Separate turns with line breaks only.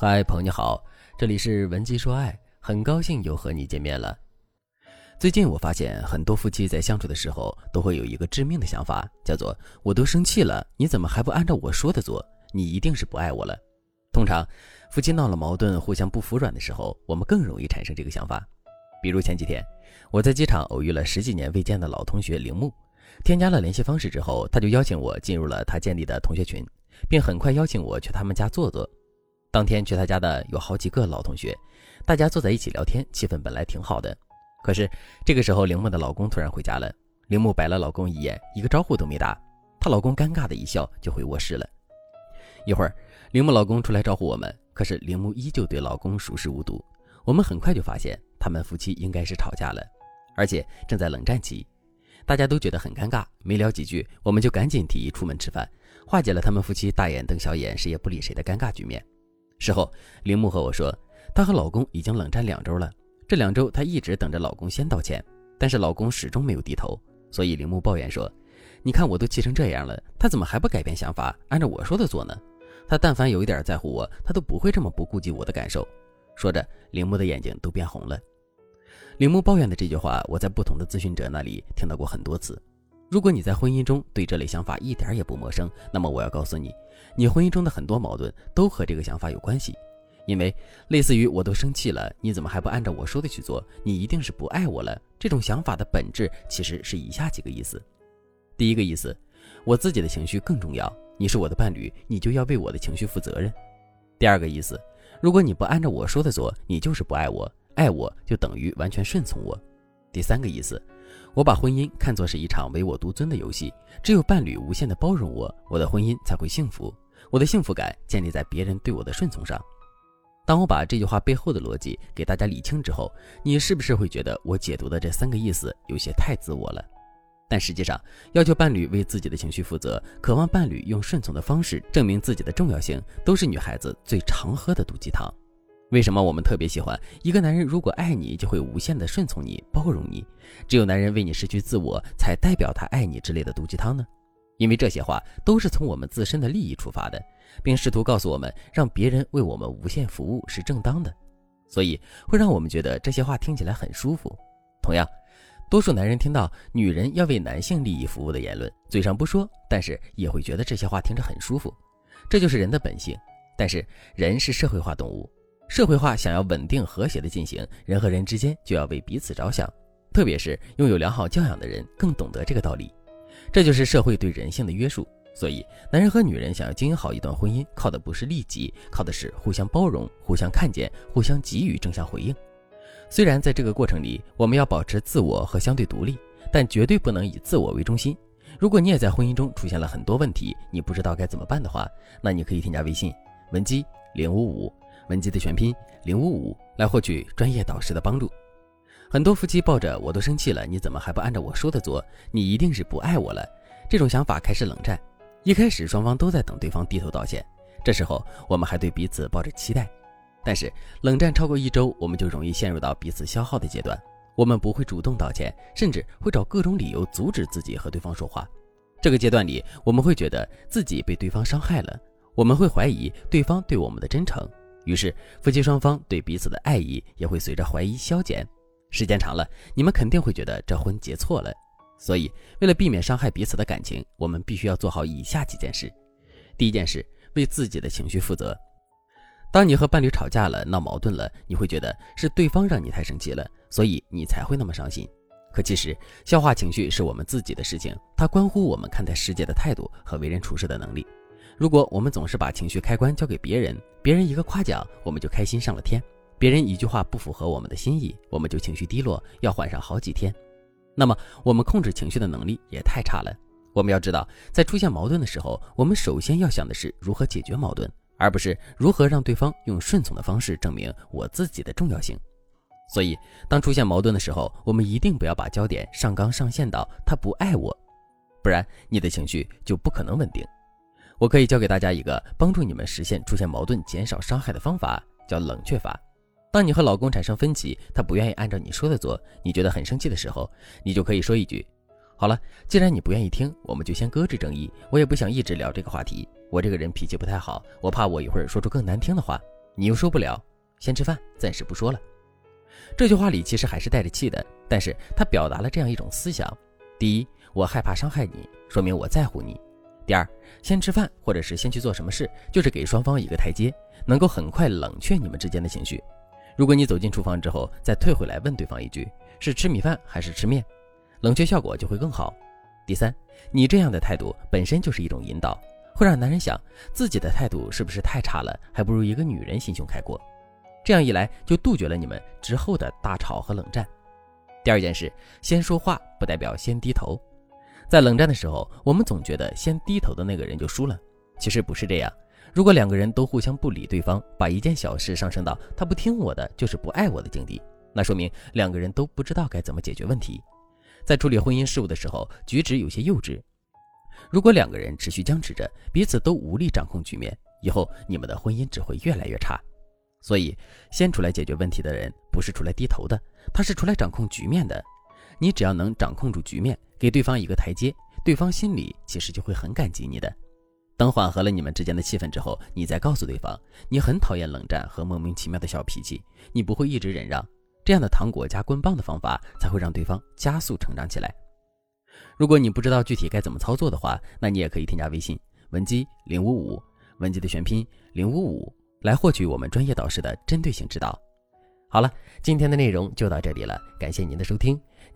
嗨，朋友你好，这里是文姬说爱，很高兴又和你见面了。最近我发现很多夫妻在相处的时候都会有一个致命的想法，叫做“我都生气了，你怎么还不按照我说的做？你一定是不爱我了。”通常，夫妻闹了矛盾，互相不服软的时候，我们更容易产生这个想法。比如前几天，我在机场偶遇了十几年未见的老同学铃木，添加了联系方式之后，他就邀请我进入了他建立的同学群，并很快邀请我去他们家坐坐。当天去他家的有好几个老同学，大家坐在一起聊天，气氛本来挺好的。可是这个时候，铃木的老公突然回家了。铃木白了老公一眼，一个招呼都没打。她老公尴尬的一笑，就回卧室了。一会儿，铃木老公出来招呼我们，可是铃木依旧对老公熟视无睹。我们很快就发现，他们夫妻应该是吵架了，而且正在冷战期。大家都觉得很尴尬，没聊几句，我们就赶紧提议出门吃饭，化解了他们夫妻大眼瞪小眼、谁也不理谁的尴尬局面。事后，铃木和我说，她和老公已经冷战两周了。这两周，她一直等着老公先道歉，但是老公始终没有低头。所以铃木抱怨说：“你看我都气成这样了，他怎么还不改变想法，按照我说的做呢？他但凡有一点在乎我，他都不会这么不顾及我的感受。”说着，铃木的眼睛都变红了。铃木抱怨的这句话，我在不同的咨询者那里听到过很多次。如果你在婚姻中对这类想法一点也不陌生，那么我要告诉你，你婚姻中的很多矛盾都和这个想法有关系。因为类似于“我都生气了，你怎么还不按照我说的去做？你一定是不爱我了。”这种想法的本质其实是以下几个意思：第一个意思，我自己的情绪更重要，你是我的伴侣，你就要为我的情绪负责任；第二个意思，如果你不按照我说的做，你就是不爱我，爱我就等于完全顺从我；第三个意思。我把婚姻看作是一场唯我独尊的游戏，只有伴侣无限的包容我，我的婚姻才会幸福。我的幸福感建立在别人对我的顺从上。当我把这句话背后的逻辑给大家理清之后，你是不是会觉得我解读的这三个意思有些太自我了？但实际上，要求伴侣为自己的情绪负责，渴望伴侣用顺从的方式证明自己的重要性，都是女孩子最常喝的毒鸡汤。为什么我们特别喜欢一个男人？如果爱你，就会无限的顺从你、包容你。只有男人为你失去自我，才代表他爱你之类的毒鸡汤呢？因为这些话都是从我们自身的利益出发的，并试图告诉我们，让别人为我们无限服务是正当的，所以会让我们觉得这些话听起来很舒服。同样，多数男人听到女人要为男性利益服务的言论，嘴上不说，但是也会觉得这些话听着很舒服。这就是人的本性。但是人是社会化动物。社会化想要稳定和谐的进行，人和人之间就要为彼此着想，特别是拥有良好教养的人更懂得这个道理。这就是社会对人性的约束。所以，男人和女人想要经营好一段婚姻，靠的不是利己，靠的是互相包容、互相看见、互相给予正向回应。虽然在这个过程里，我们要保持自我和相对独立，但绝对不能以自我为中心。如果你也在婚姻中出现了很多问题，你不知道该怎么办的话，那你可以添加微信文姬零五五。文姬的全拼零五五来获取专业导师的帮助。很多夫妻抱着“我都生气了，你怎么还不按照我说的做？你一定是不爱我了”这种想法开始冷战。一开始双方都在等对方低头道歉，这时候我们还对彼此抱着期待。但是冷战超过一周，我们就容易陷入到彼此消耗的阶段。我们不会主动道歉，甚至会找各种理由阻止自己和对方说话。这个阶段里，我们会觉得自己被对方伤害了，我们会怀疑对方对我们的真诚。于是，夫妻双方对彼此的爱意也会随着怀疑消减。时间长了，你们肯定会觉得这婚结错了。所以，为了避免伤害彼此的感情，我们必须要做好以下几件事。第一件事，为自己的情绪负责。当你和伴侣吵架了、闹矛盾了，你会觉得是对方让你太生气了，所以你才会那么伤心。可其实，消化情绪是我们自己的事情，它关乎我们看待世界的态度和为人处事的能力。如果我们总是把情绪开关交给别人，别人一个夸奖我们就开心上了天，别人一句话不符合我们的心意，我们就情绪低落，要缓上好几天，那么我们控制情绪的能力也太差了。我们要知道，在出现矛盾的时候，我们首先要想的是如何解决矛盾，而不是如何让对方用顺从的方式证明我自己的重要性。所以，当出现矛盾的时候，我们一定不要把焦点上纲上线到他不爱我，不然你的情绪就不可能稳定。我可以教给大家一个帮助你们实现出现矛盾、减少伤害的方法，叫冷却法。当你和老公产生分歧，他不愿意按照你说的做，你觉得很生气的时候，你就可以说一句：“好了，既然你不愿意听，我们就先搁置争议。我也不想一直聊这个话题。我这个人脾气不太好，我怕我一会儿说出更难听的话。你又受不了，先吃饭，暂时不说了。这句话里其实还是带着气的，但是他表达了这样一种思想：第一，我害怕伤害你，说明我在乎你；第二，先吃饭或者是先去做什么事，就是给双方一个台阶，能够很快冷却你们之间的情绪。如果你走进厨房之后再退回来问对方一句是吃米饭还是吃面，冷却效果就会更好。第三，你这样的态度本身就是一种引导，会让男人想自己的态度是不是太差了，还不如一个女人心胸开阔。这样一来，就杜绝了你们之后的大吵和冷战。第二件事，先说话不代表先低头。在冷战的时候，我们总觉得先低头的那个人就输了，其实不是这样。如果两个人都互相不理对方，把一件小事上升到他不听我的就是不爱我的境地，那说明两个人都不知道该怎么解决问题，在处理婚姻事务的时候举止有些幼稚。如果两个人持续僵持着，彼此都无力掌控局面，以后你们的婚姻只会越来越差。所以，先出来解决问题的人不是出来低头的，他是出来掌控局面的。你只要能掌控住局面，给对方一个台阶，对方心里其实就会很感激你的。等缓和了你们之间的气氛之后，你再告诉对方，你很讨厌冷战和莫名其妙的小脾气，你不会一直忍让。这样的糖果加棍棒的方法，才会让对方加速成长起来。如果你不知道具体该怎么操作的话，那你也可以添加微信文姬零五五，文姬的全拼零五五。来获取我们专业导师的针对性指导。好了，今天的内容就到这里了，感谢您的收听。